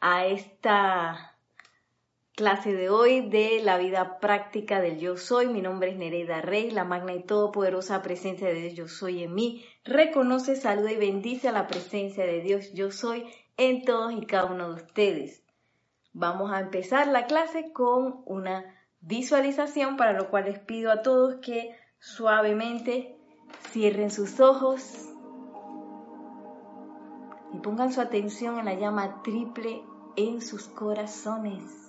a esta clase de hoy de la vida práctica del yo soy. Mi nombre es Nereida Rey, la magna y todopoderosa presencia de Dios yo soy en mí. Reconoce, saluda y bendice a la presencia de Dios yo soy en todos y cada uno de ustedes. Vamos a empezar la clase con una visualización para lo cual les pido a todos que suavemente cierren sus ojos y pongan su atención en la llama triple en sus corazones.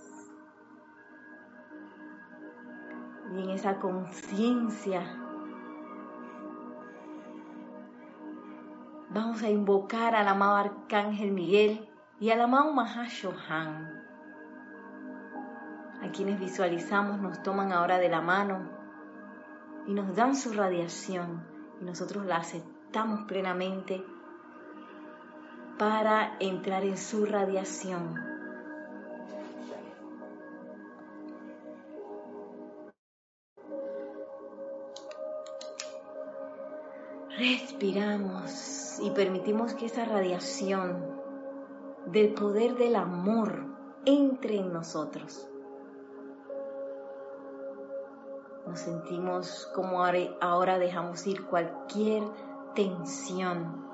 y en esa conciencia vamos a invocar al amado Arcángel Miguel y al amado Mahashohan, a quienes visualizamos nos toman ahora de la mano y nos dan su radiación y nosotros la aceptamos plenamente para entrar en su radiación Respiramos y permitimos que esa radiación del poder del amor entre en nosotros. Nos sentimos como ahora dejamos ir cualquier tensión,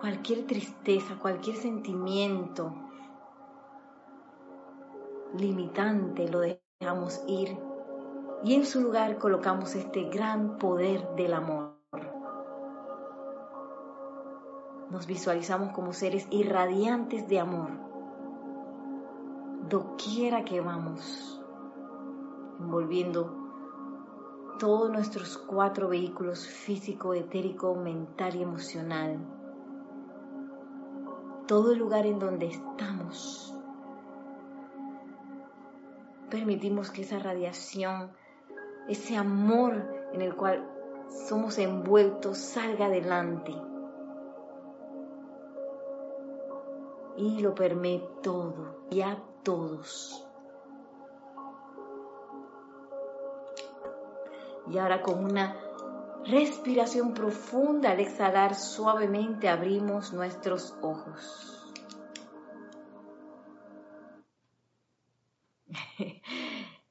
cualquier tristeza, cualquier sentimiento limitante, lo dejamos ir y en su lugar colocamos este gran poder del amor. Nos visualizamos como seres irradiantes de amor, doquiera que vamos, envolviendo todos nuestros cuatro vehículos físico, etérico, mental y emocional, todo el lugar en donde estamos. Permitimos que esa radiación ese amor en el cual somos envueltos salga adelante. Y lo permite todo y a todos. Y ahora con una respiración profunda al exhalar suavemente abrimos nuestros ojos.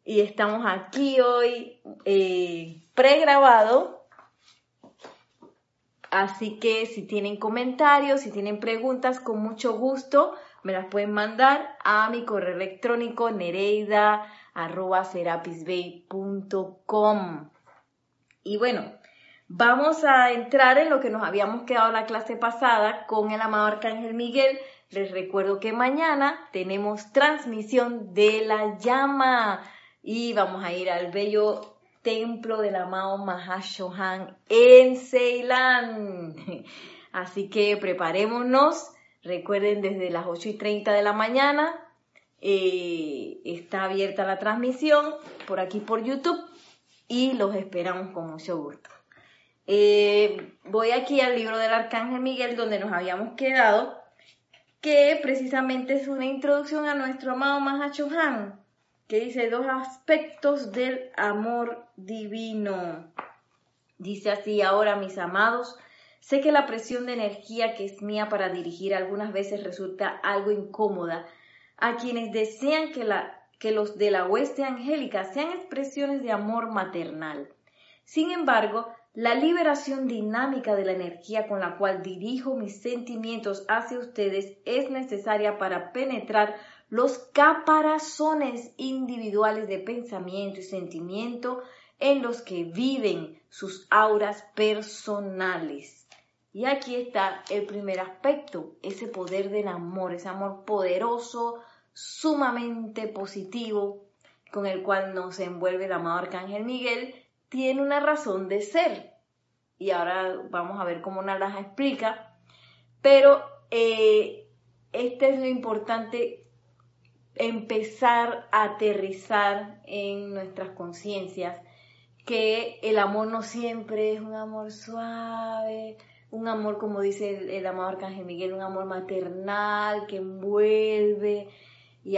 Y estamos aquí hoy eh, pregrabado. Así que si tienen comentarios, si tienen preguntas, con mucho gusto me las pueden mandar a mi correo electrónico nereida.serapisbay.com. Y bueno, vamos a entrar en lo que nos habíamos quedado la clase pasada con el amado Arcángel Miguel. Les recuerdo que mañana tenemos transmisión de la llama y vamos a ir al bello templo del amado Mahashohan en Ceilán. Así que preparémonos. Recuerden, desde las 8 y 30 de la mañana eh, está abierta la transmisión por aquí por YouTube y los esperamos con mucho gusto. Eh, voy aquí al libro del Arcángel Miguel donde nos habíamos quedado, que precisamente es una introducción a nuestro amado Mahashohan que dice dos aspectos del amor divino. Dice así, ahora mis amados, sé que la presión de energía que es mía para dirigir algunas veces resulta algo incómoda a quienes desean que, la, que los de la hueste angélica sean expresiones de amor maternal. Sin embargo, la liberación dinámica de la energía con la cual dirijo mis sentimientos hacia ustedes es necesaria para penetrar los caparazones individuales de pensamiento y sentimiento en los que viven sus auras personales. Y aquí está el primer aspecto, ese poder del amor, ese amor poderoso, sumamente positivo, con el cual nos envuelve el amado Arcángel Miguel, tiene una razón de ser. Y ahora vamos a ver cómo las explica. Pero eh, este es lo importante empezar a aterrizar en nuestras conciencias que el amor no siempre es un amor suave, un amor, como dice el, el amado Arcángel Miguel, un amor maternal que envuelve y,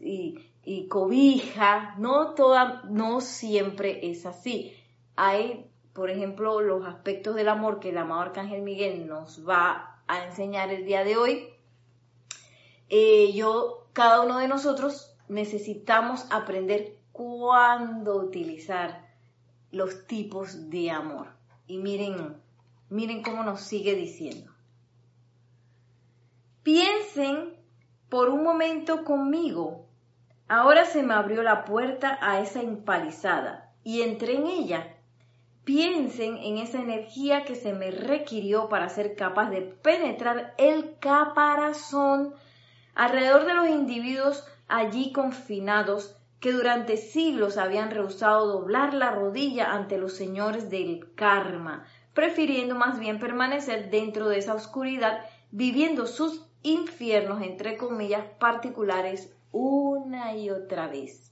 y, y, cobija. No, toda, no siempre es así. Hay por ejemplo, los aspectos del amor que el amado Arcángel Miguel nos va a enseñar el día de hoy, eh, yo, cada uno de nosotros necesitamos aprender cuándo utilizar los tipos de amor. Y miren, miren cómo nos sigue diciendo. Piensen por un momento conmigo. Ahora se me abrió la puerta a esa empalizada y entré en ella. Piensen en esa energía que se me requirió para ser capaz de penetrar el caparazón alrededor de los individuos allí confinados que durante siglos habían rehusado doblar la rodilla ante los señores del karma, prefiriendo más bien permanecer dentro de esa oscuridad, viviendo sus infiernos, entre comillas, particulares una y otra vez.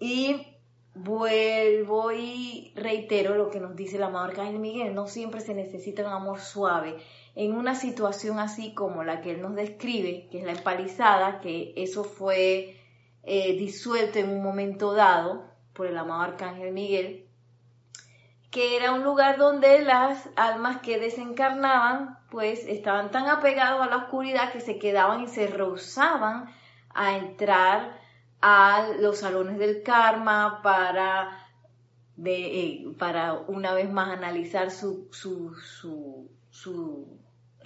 Y vuelvo y reitero lo que nos dice la amado Arcángel Miguel, no siempre se necesita un amor suave, en una situación así como la que él nos describe, que es la empalizada, que eso fue eh, disuelto en un momento dado por el amado Arcángel Miguel, que era un lugar donde las almas que desencarnaban pues estaban tan apegados a la oscuridad que se quedaban y se rehusaban a entrar a los salones del karma para, eh, para una vez más analizar su, su,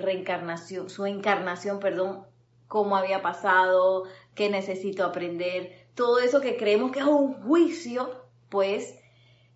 reencarnación, su encarnación, perdón, cómo había pasado, qué necesito aprender, todo eso que creemos que es un juicio, pues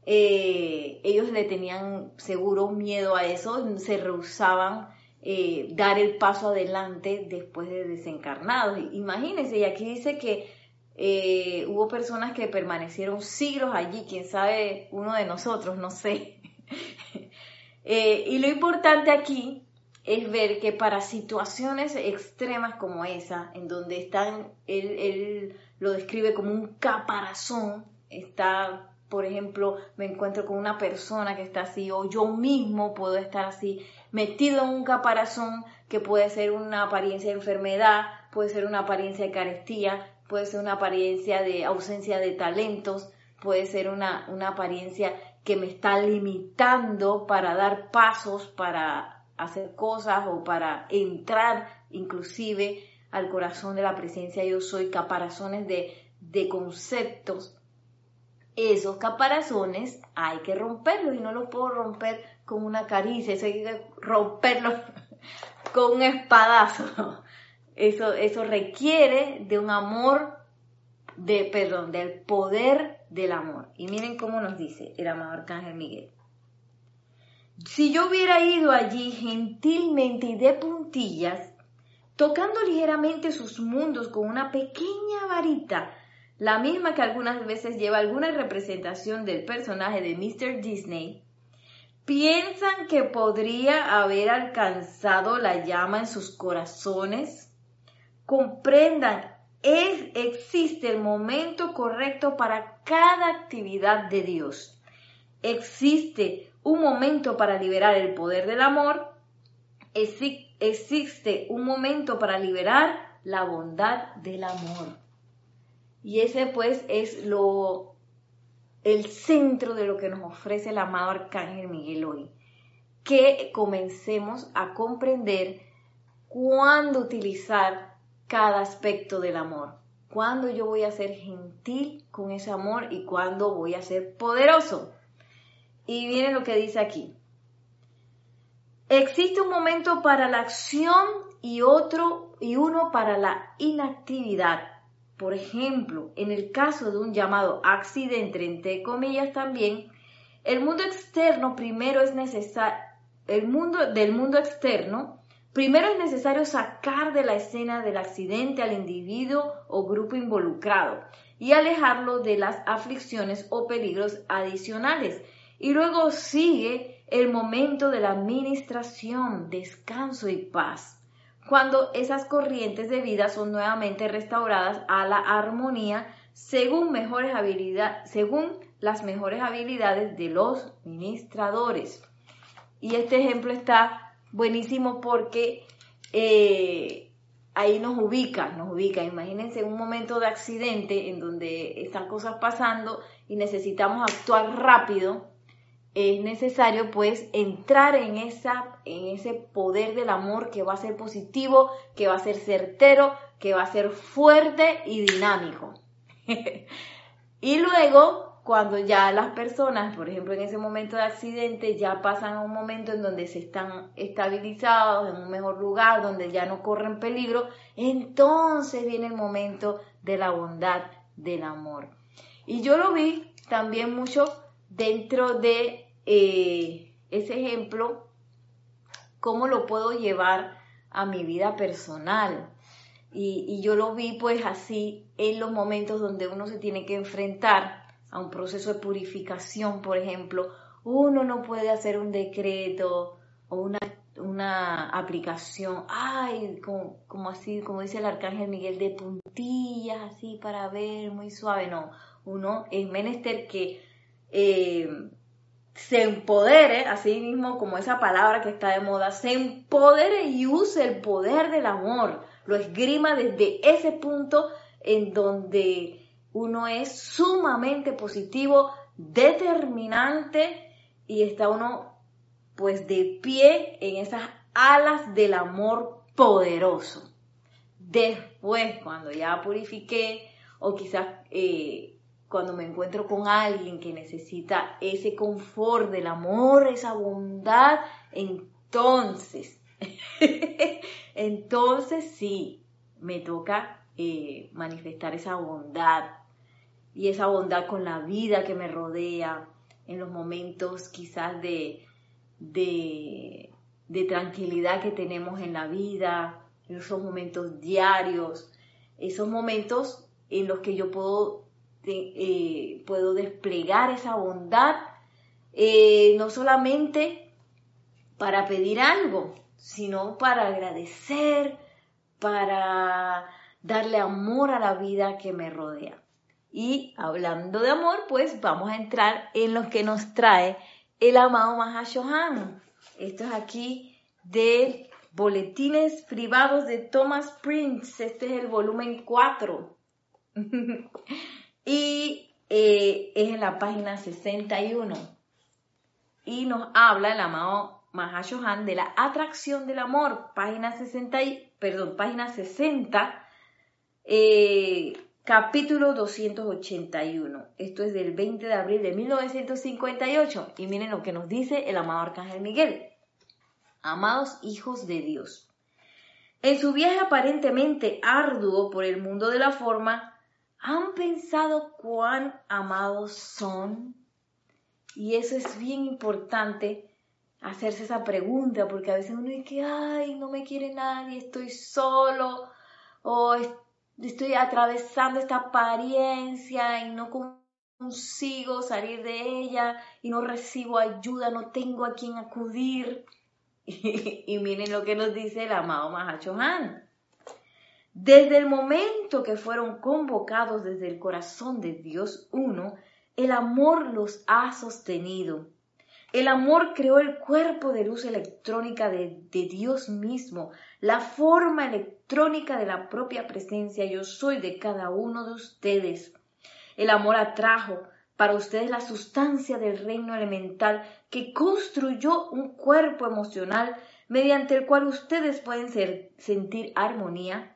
eh, ellos le tenían seguro miedo a eso, se rehusaban eh, dar el paso adelante después de desencarnados. Imagínense, y aquí dice que eh, hubo personas que permanecieron siglos allí, quién sabe, uno de nosotros, no sé. y lo importante aquí es ver que para situaciones extremas como esa, en donde están, él, él lo describe como un caparazón, está, por ejemplo, me encuentro con una persona que está así, o yo mismo puedo estar así, metido en un caparazón que puede ser una apariencia de enfermedad, puede ser una apariencia de carestía, puede ser una apariencia de ausencia de talentos, puede ser una, una apariencia que me está limitando para dar pasos, para hacer cosas o para entrar inclusive al corazón de la presencia yo soy, caparazones de, de conceptos. Esos caparazones hay que romperlos y no los puedo romper con una caricia, eso hay que romperlos con un espadazo. Eso, eso requiere de un amor, de, perdón, del poder del amor. Y miren cómo nos dice el amado Arcángel Miguel. Si yo hubiera ido allí gentilmente y de puntillas, tocando ligeramente sus mundos con una pequeña varita, la misma que algunas veces lleva alguna representación del personaje de Mr. Disney, ¿piensan que podría haber alcanzado la llama en sus corazones? Comprendan, es, existe el momento correcto para cada actividad de Dios. Existe un momento para liberar el poder del amor, existe un momento para liberar la bondad del amor. Y ese pues es lo el centro de lo que nos ofrece el amado arcángel Miguel hoy. Que comencemos a comprender cuándo utilizar cada aspecto del amor. Cuándo yo voy a ser gentil con ese amor y cuándo voy a ser poderoso. Y viene lo que dice aquí. Existe un momento para la acción y otro y uno para la inactividad. Por ejemplo, en el caso de un llamado accidente, entre comillas también, el mundo externo primero es necesario, el mundo del mundo externo, primero es necesario sacar de la escena del accidente al individuo o grupo involucrado y alejarlo de las aflicciones o peligros adicionales y luego sigue el momento de la administración, descanso y paz, cuando esas corrientes de vida son nuevamente restauradas a la armonía según, mejores habilidades, según las mejores habilidades de los ministradores. Y este ejemplo está buenísimo porque eh, ahí nos ubica, nos ubica. Imagínense un momento de accidente en donde están cosas pasando y necesitamos actuar rápido es necesario pues entrar en, esa, en ese poder del amor que va a ser positivo, que va a ser certero, que va a ser fuerte y dinámico. y luego, cuando ya las personas, por ejemplo, en ese momento de accidente, ya pasan a un momento en donde se están estabilizados, en un mejor lugar, donde ya no corren peligro, entonces viene el momento de la bondad, del amor. Y yo lo vi también mucho dentro de eh, ese ejemplo, cómo lo puedo llevar a mi vida personal. Y, yo lo vi pues así en los momentos donde uno se tiene que enfrentar a un proceso de purificación, por ejemplo, uno no puede hacer un decreto o una, una aplicación, ay, como, así, como dice el arcángel Miguel, de puntillas, así para ver, muy suave, no, uno es menester que eh, se empodere, así mismo como esa palabra que está de moda, se empodere y use el poder del amor, lo esgrima desde ese punto en donde uno es sumamente positivo, determinante y está uno pues de pie en esas alas del amor poderoso. Después, cuando ya purifiqué o quizás eh, cuando me encuentro con alguien que necesita ese confort del amor, esa bondad, entonces, entonces sí, me toca eh, manifestar esa bondad. Y esa bondad con la vida que me rodea en los momentos quizás de, de, de tranquilidad que tenemos en la vida, en esos momentos diarios, esos momentos en los que yo puedo eh, puedo desplegar esa bondad, eh, no solamente para pedir algo, sino para agradecer, para darle amor a la vida que me rodea. Y hablando de amor, pues vamos a entrar en lo que nos trae el amado Mahashohan. Esto es aquí de Boletines Privados de Thomas Prince. Este es el volumen 4. y eh, es en la página 61. Y nos habla el amado Mahashohan de la atracción del amor, página 60, perdón, página 60, eh, capítulo 281. Esto es del 20 de abril de 1958. Y miren lo que nos dice el amado Arcángel Miguel. Amados hijos de Dios. En su viaje aparentemente arduo por el mundo de la forma, ¿Han pensado cuán amados son? Y eso es bien importante, hacerse esa pregunta, porque a veces uno dice, ay, no me quiere nadie, estoy solo, o estoy atravesando esta apariencia y no consigo salir de ella y no recibo ayuda, no tengo a quien acudir. Y, miren lo que nos dice el amado Mahacho Han. Desde el momento que fueron convocados desde el corazón de Dios uno, el amor los ha sostenido. El amor creó el cuerpo de luz electrónica de, Dios mismo, la forma electrónica de la propia presencia yo soy de cada uno de ustedes. El amor atrajo para ustedes la sustancia del reino elemental que construyó un cuerpo emocional mediante el cual ustedes pueden sentir armonía,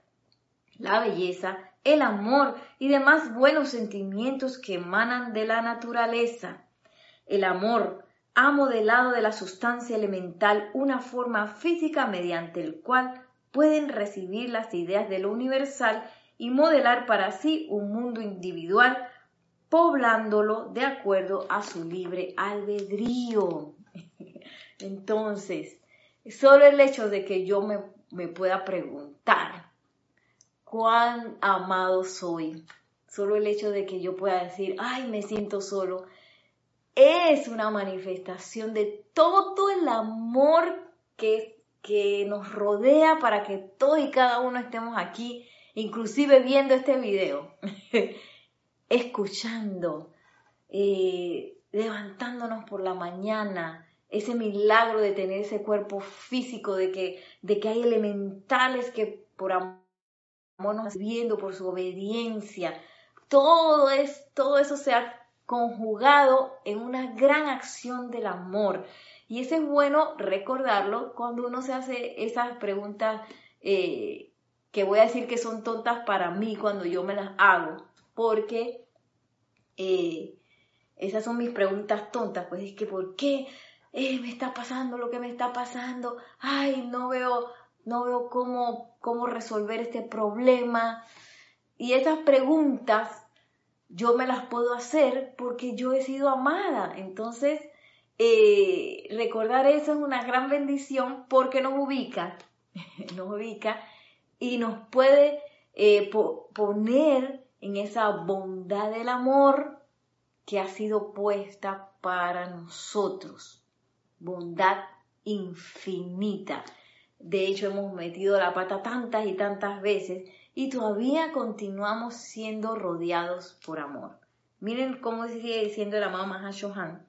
la belleza, el amor y demás buenos sentimientos que emanan de la naturaleza. El amor ha modelado de la sustancia elemental una forma física mediante el cual pueden recibir las ideas de lo universal y modelar para sí un mundo individual, poblándolo de acuerdo a su libre albedrío. Entonces, solo el hecho de que yo me, me pueda preguntar, cuán amado soy. Solo el hecho de que yo pueda decir, ay, me siento solo, es una manifestación de todo el amor que, que nos rodea para que todos y cada uno estemos aquí, inclusive viendo este video, escuchando, eh, levantándonos por la mañana, ese milagro de tener ese cuerpo físico, de que, de que hay elementales que por amor viendo por su obediencia. Todo, es, todo eso se ha conjugado en una gran acción del amor. Y eso es bueno recordarlo cuando uno se hace esas preguntas eh, que voy a decir que son tontas para mí cuando yo me las hago, porque eh, esas son mis preguntas tontas, pues es que ¿por qué eh, me está pasando lo que me está pasando? Ay, no veo, no veo cómo, cómo resolver este problema. Y esas preguntas yo me las puedo hacer porque yo he sido amada. Entonces, eh, recordar eso es una gran bendición porque nos ubica, nos ubica y nos puede eh, poner en esa bondad del amor que ha sido puesta para nosotros. Bondad infinita. De hecho, hemos metido la pata tantas y tantas veces y todavía continuamos siendo rodeados por amor. Miren cómo sigue diciendo el amado Mahashohan.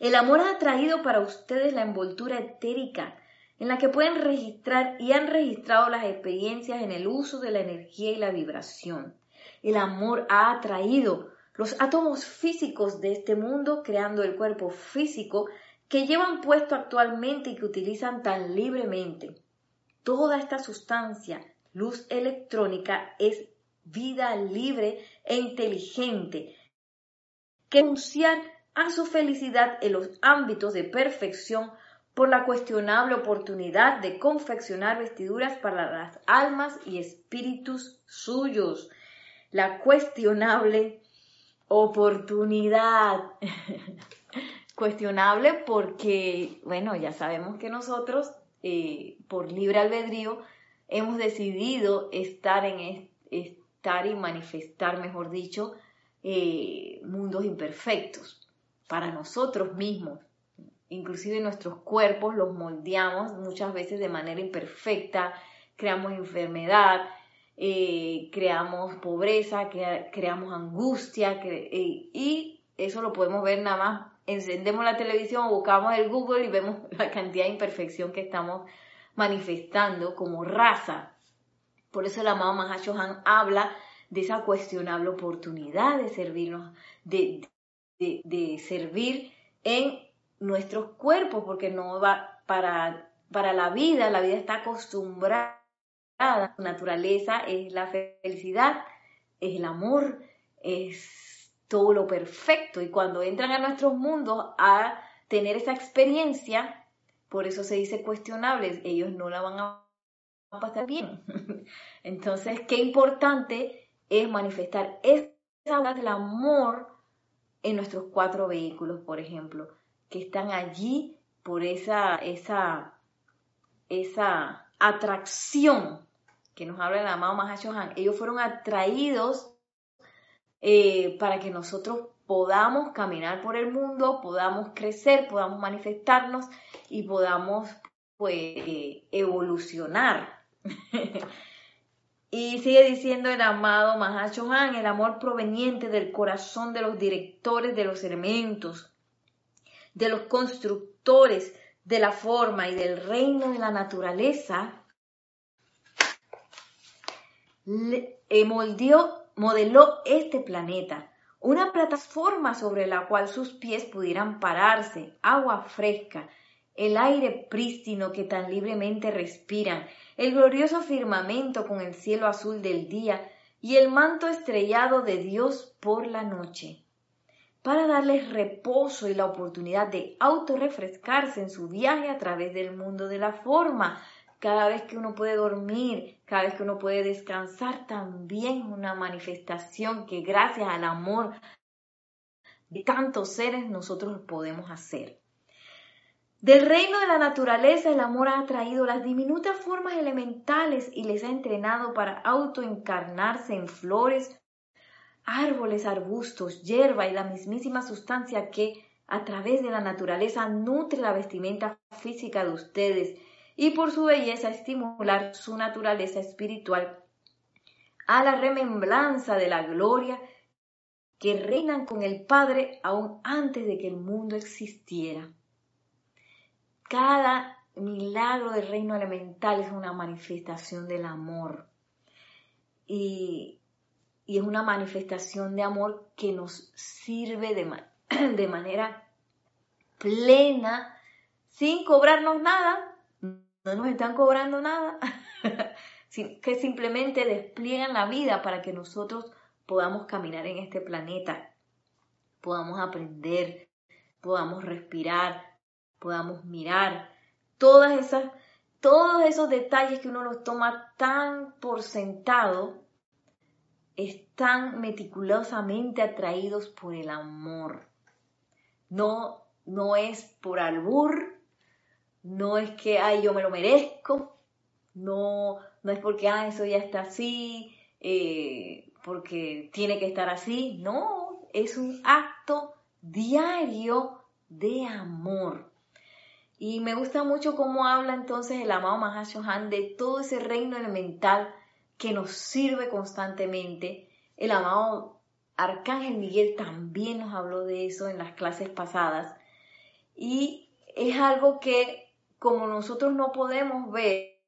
El amor ha traído para ustedes la envoltura etérica en la que pueden registrar y han registrado las experiencias en el uso de la energía y la vibración. El amor ha atraído los átomos físicos de este mundo, creando el cuerpo físico que llevan puesto actualmente y que utilizan tan libremente. Toda esta sustancia, luz electrónica, es vida libre e inteligente, que anunciar a su felicidad en los ámbitos de perfección por la cuestionable oportunidad de confeccionar vestiduras para las almas y espíritus suyos. La cuestionable oportunidad. cuestionable porque, bueno, ya sabemos que nosotros, eh, por libre albedrío, hemos decidido estar en estar y manifestar, mejor dicho, eh, mundos imperfectos para nosotros mismos. Inclusive nuestros cuerpos los moldeamos muchas veces de manera imperfecta, creamos enfermedad, eh, creamos pobreza, creamos angustia y eso lo podemos ver nada más. Encendemos la televisión, buscamos el Google y vemos la cantidad de imperfección que estamos manifestando como raza. Por eso el amado Mahashohan habla de esa cuestionable oportunidad de servirnos, de, de, servir en nuestros cuerpos, porque no va para, para la vida, la vida está acostumbrada, su naturaleza es la felicidad, es el amor, es todo lo perfecto. Y cuando entran a nuestros mundos a tener esa experiencia, por eso se dice cuestionables, ellos no la van a pasar bien. Entonces, qué importante es manifestar esa del amor en nuestros cuatro vehículos, por ejemplo, que están allí por esa, esa, esa atracción que nos habla el amado Mahashohan. Ellos fueron atraídos eh, para que nosotros podamos caminar por el mundo, podamos crecer, podamos manifestarnos y podamos pues evolucionar. Y sigue diciendo el amado Mahashohan, el amor proveniente del corazón de los directores de los elementos, de los constructores de la forma y del reino de la naturaleza, eh, modeló este planeta, una plataforma sobre la cual sus pies pudieran pararse, agua fresca, el aire prístino que tan libremente respiran, el glorioso firmamento con el cielo azul del día y el manto estrellado de Dios por la noche, para darles reposo y la oportunidad de autorrefrescarse en su viaje a través del mundo de la forma. Cada vez que uno puede dormir, cada vez que uno puede descansar, también una manifestación que gracias al amor de tantos seres nosotros podemos hacer. Del reino de la naturaleza el amor ha traído las diminutas formas elementales y les ha entrenado para autoencarnarse en flores, árboles, arbustos, hierba y la mismísima sustancia que a través de la naturaleza nutre la vestimenta física de ustedes y por su belleza estimular su naturaleza espiritual a la remembranza de la gloria que reinan con el Padre aún antes de que el mundo existiera. Cada milagro del reino elemental es una manifestación del amor. Y y es una manifestación de amor que nos sirve de, de manera plena, sin cobrarnos nada, no nos están cobrando nada, que simplemente despliegan la vida para que nosotros podamos caminar en este planeta, podamos aprender, podamos respirar, podamos mirar, todas esas, todos esos detalles que uno los toma tan por sentado, están meticulosamente atraídos por el amor. No, no es por albur, no es que, ay, yo me lo merezco, no, no es porque, ah, eso ya está así, eh, porque tiene que estar así, no, es un acto diario de amor. Y me gusta mucho cómo habla entonces el amado Mahashohan de todo ese reino elemental que nos sirve constantemente. El amado Arcángel Miguel también nos habló de eso en las clases pasadas. Y es algo que como nosotros no podemos ver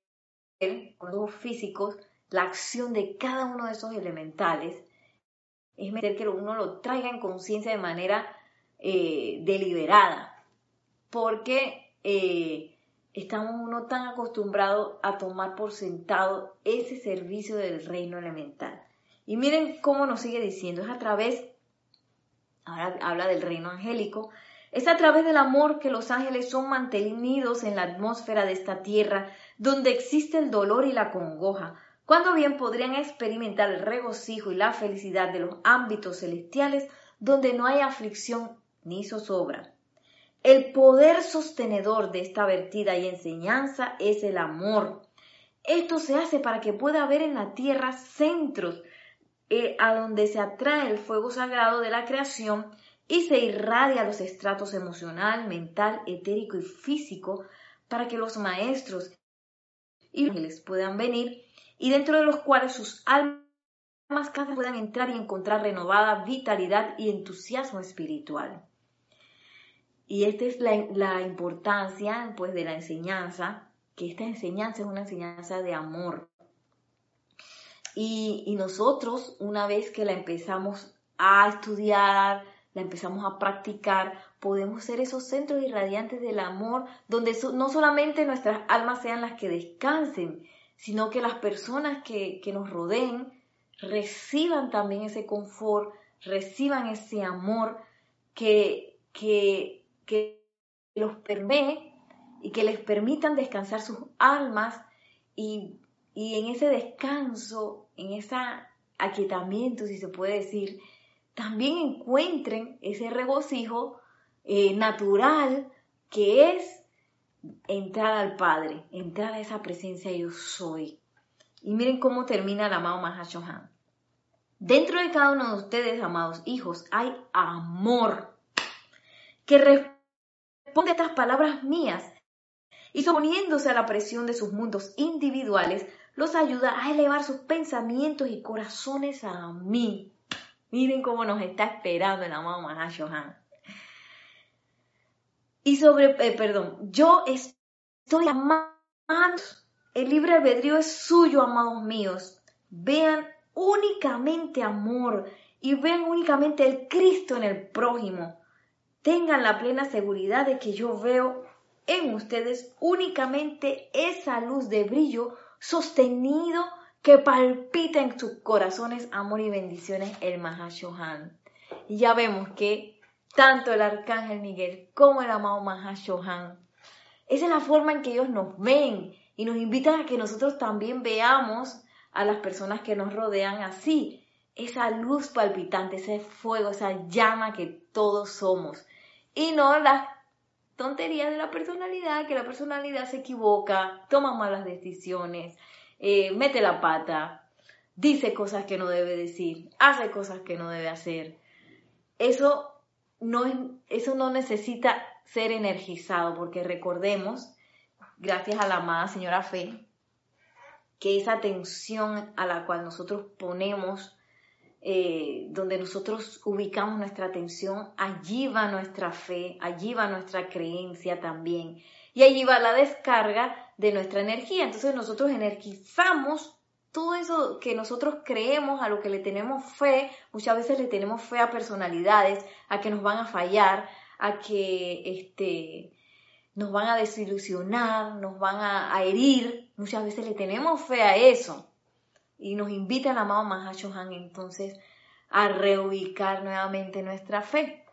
con los físicos la acción de cada uno de esos elementales, es meter que uno lo traiga en conciencia de manera eh, deliberada, porque eh, estamos uno tan acostumbrado a tomar por sentado ese servicio del reino elemental. Y miren cómo nos sigue diciendo, es a través, ahora habla del reino angélico, es a través del amor que los ángeles son mantenidos en la atmósfera de esta tierra, donde existe el dolor y la congoja, cuando bien podrían experimentar el regocijo y la felicidad de los ámbitos celestiales, donde no hay aflicción ni zozobra. El poder sostenedor de esta vertida y enseñanza es el amor. Esto se hace para que pueda haber en la tierra centros eh, a donde se atrae el fuego sagrado de la creación y se irradia a los estratos emocional, mental, etérico y físico para que los maestros y ángeles puedan venir y dentro de los cuales sus almas puedan entrar y encontrar renovada vitalidad y entusiasmo espiritual. Y esta es la, importancia pues, de la enseñanza, que esta enseñanza es una enseñanza de amor. Y, y nosotros, una vez que la empezamos a estudiar, la empezamos a practicar, podemos ser esos centros irradiantes del amor, donde no solamente nuestras almas sean las que descansen, sino que las personas que, que nos rodeen reciban también ese confort, reciban ese amor que, que que los permee y que les permitan descansar sus almas y, en ese descanso, en ese aquietamiento, si se puede decir, también encuentren ese regocijo eh, natural que es entrar al Padre, entrar a esa presencia yo soy. Y miren cómo termina el amado Mahashohan. Dentro de cada uno de ustedes, amados hijos, hay amor que responde a estas palabras mías y suponiéndose a la presión de sus mundos individuales, los ayuda a elevar sus pensamientos y corazones a mí. Miren cómo nos está esperando el amado Mahashohan. Y sobre, eh, perdón, yo estoy amando, el libre albedrío es suyo, amados míos. Vean únicamente amor y vean únicamente el Cristo en el prójimo tengan la plena seguridad de que yo veo en ustedes únicamente esa luz de brillo sostenido que palpita en sus corazones amor y bendiciones el Mahashohan. Y ya vemos que tanto el arcángel Miguel como el amado Mahashohan, esa es la forma en que ellos nos ven y nos invitan a que nosotros también veamos a las personas que nos rodean así, esa luz palpitante, ese fuego, esa llama que todos somos. Y no las tonterías de la personalidad, que la personalidad se equivoca, toma malas decisiones, eh, mete la pata, dice cosas que no debe decir, hace cosas que no debe hacer. Eso no, eso no necesita ser energizado, porque recordemos, gracias a la amada señora Fe, que esa atención a la cual nosotros ponemos eh, donde nosotros ubicamos nuestra atención, allí va nuestra fe, allí va nuestra creencia también. Y allí va la descarga de nuestra energía. Entonces nosotros energizamos todo eso que nosotros creemos, a lo que le tenemos fe, muchas veces le tenemos fe a personalidades, a que nos van a fallar, a que este, nos van a desilusionar, nos van a, herir. Muchas veces le tenemos fe a eso. Y nos invita el amado Mahashohan entonces a reubicar nuevamente nuestra fe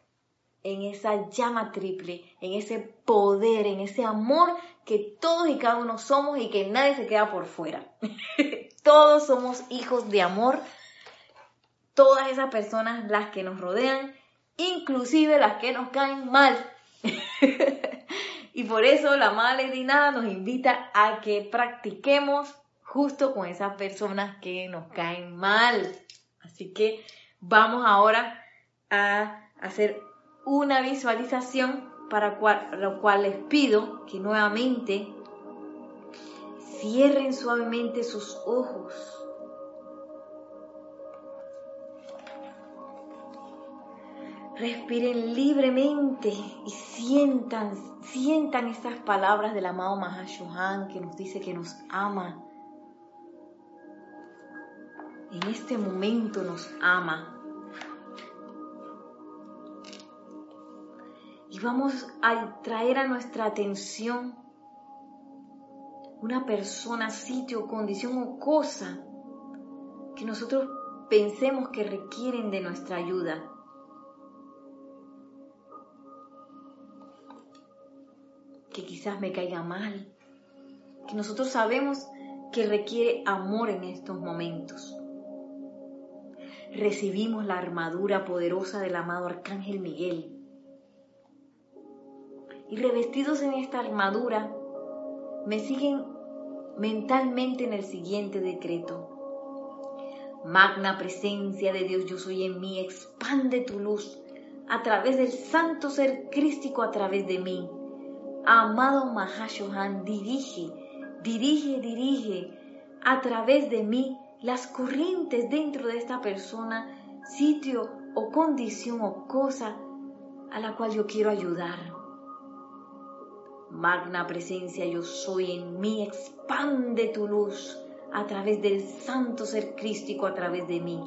en esa llama triple, en ese poder, en ese amor que todos y cada uno somos y que nadie se queda por fuera. todos somos hijos de amor, todas esas personas las que nos rodean, inclusive las que nos caen mal. y por eso la Madre Dinada nos invita a que practiquemos justo con esas personas que nos caen mal. Así que vamos ahora a hacer una visualización para lo cual les pido que nuevamente cierren suavemente sus ojos. Respiren libremente y sientan, sientan estas palabras del amado Mahashohan que nos dice que nos ama. En este momento nos ama. Vamos a traer a nuestra atención una persona, sitio, condición o cosa que nosotros pensemos que requieren de nuestra ayuda. Que quizás me caiga mal, que nosotros sabemos que requiere amor en estos momentos. Recibimos la armadura poderosa del amado Arcángel Miguel y revestidos en esta armadura, me siguen mentalmente en el siguiente decreto. Magna presencia de Dios yo soy en mí, expande tu luz a través del santo ser crístico a través de mí. Amado Mahashohan, dirige, dirige, dirige a través de mí las corrientes dentro de esta persona, sitio o condición o cosa a la cual yo quiero ayudar. Magna presencia yo soy en mí, expande tu luz a través del santo ser crístico a través de mí.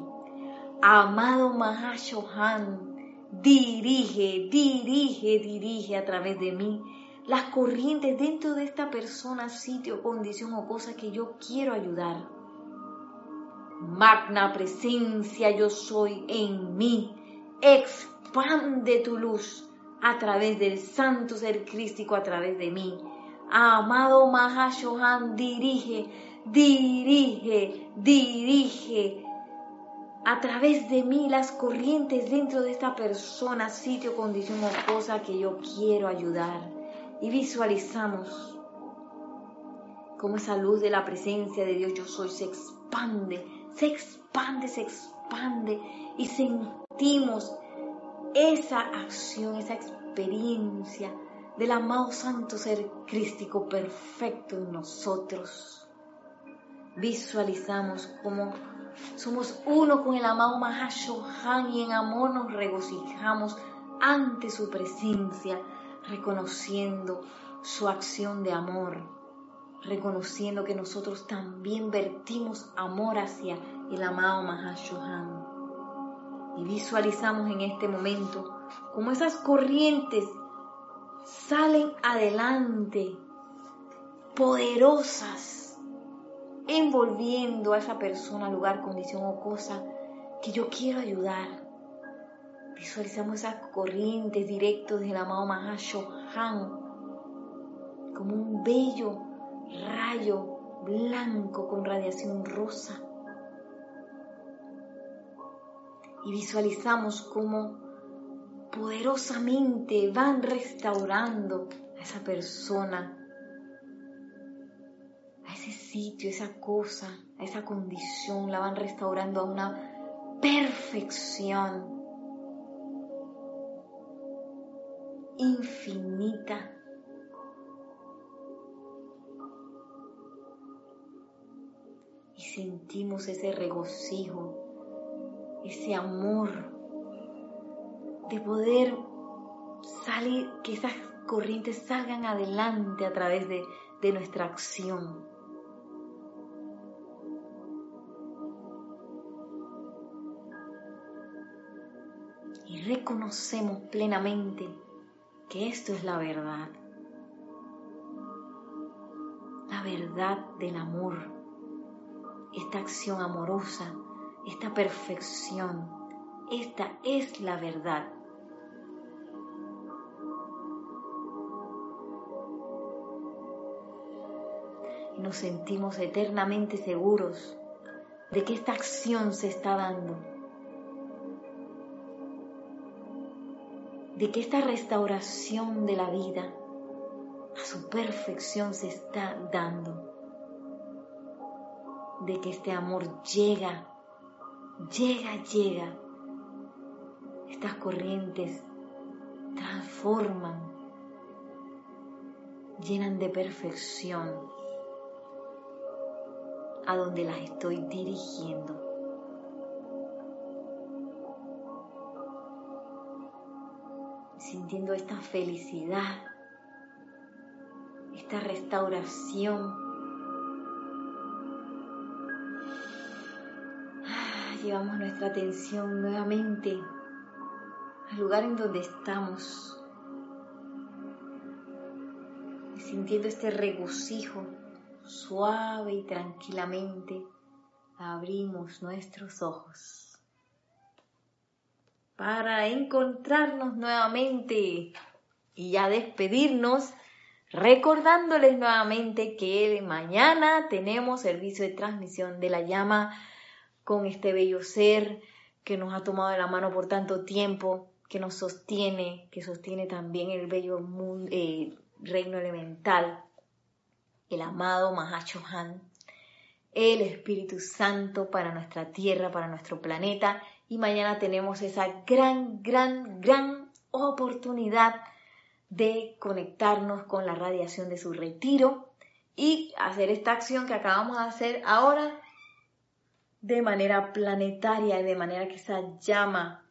Amado Mahashohan, dirige, dirige, dirige a través de mí las corrientes dentro de esta persona, sitio, condición o cosa que yo quiero ayudar. Magna presencia yo soy en mí, expande tu luz a través del santo ser crístico a través de mí. Amado Mahashohan, dirige, dirige, dirige a través de mí las corrientes dentro de esta persona, sitio, condición o cosa que yo quiero ayudar. Y visualizamos cómo esa luz de la presencia de Dios yo soy se expande, se expande, se expande y sentimos esa acción, esa experiencia del amado santo ser crístico perfecto en nosotros. Visualizamos como somos uno con el amado Mahashohan y en amor nos regocijamos ante su presencia, reconociendo su acción de amor, reconociendo que nosotros también vertimos amor hacia el amado Mahashohan y visualizamos en este momento cómo esas corrientes salen adelante, poderosas, envolviendo a esa persona, lugar, condición o cosa que yo quiero ayudar. Visualizamos esas corrientes directas del amado Mahashohan como un bello rayo blanco con radiación rosa y visualizamos cómo poderosamente van restaurando a esa persona, a ese sitio, esa cosa, a esa condición, la van restaurando a una perfección infinita. Y sentimos ese regocijo ese amor de poder salir, que esas corrientes salgan adelante a través de, de nuestra acción. Y reconocemos plenamente que esto es la verdad. La verdad del amor. Esta acción amorosa esta perfección, esta es la verdad. Y nos sentimos eternamente seguros de que esta acción se está dando de que esta restauración de la vida a su perfección se está dando, de que este amor llega, llega, llega. Estas corrientes transforman, llenan de perfección a donde las estoy dirigiendo. sintiendo esta felicidad, esta restauración. Llevamos nuestra atención nuevamente al lugar en donde estamos, sintiendo este regocijo suave y tranquilamente abrimos nuestros ojos para encontrarnos nuevamente y ya despedirnos recordándoles nuevamente que mañana tenemos servicio de transmisión de la llama con este bello ser que nos ha tomado de la mano por tanto tiempo, que nos sostiene, que sostiene también el bello mundo, eh, reino elemental, el amado Mahachohan, el Espíritu Santo para nuestra tierra, para nuestro planeta. Y mañana tenemos esa gran, gran, gran oportunidad de conectarnos con la radiación de su retiro y hacer esta acción que acabamos de hacer ahora de manera planetaria y de manera que esa llama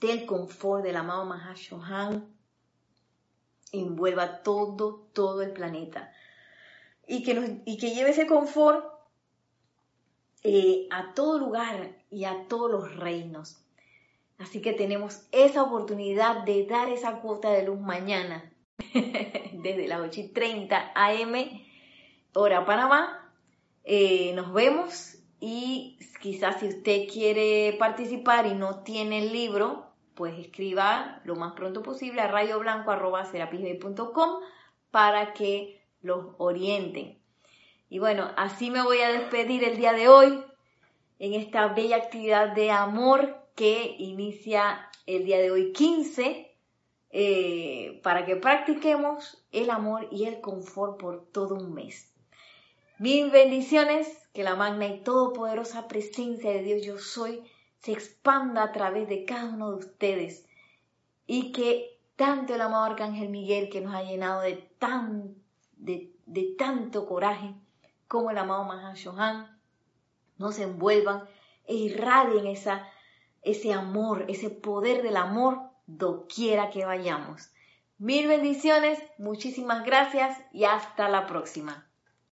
del confort del amado Mahashohan envuelva todo, todo el planeta. Y que, y que lleve ese confort eh, a todo lugar y a todos los reinos. Así que tenemos esa oportunidad de dar esa cuota de luz mañana, desde las 8 y 30 AM, hora Panamá. Eh, nos vemos y quizás si usted quiere participar y no tiene el libro, pues escriba lo más pronto posible a rayoblanco.com para que los orienten. Y bueno, así me voy a despedir el día de hoy en esta bella actividad de amor que inicia el día de hoy 15 eh, para que practiquemos el amor y el confort por todo un mes. Mil bendiciones, que la magna y todopoderosa presencia de Dios yo soy se expanda a través de cada uno de ustedes y que tanto el amado Arcángel Miguel que nos ha llenado de, tan, de, de tanto coraje, como el amado Mahashohan nos envuelvan e irradien esa, ese amor, ese poder del amor doquiera que vayamos. Mil bendiciones, muchísimas gracias y hasta la próxima.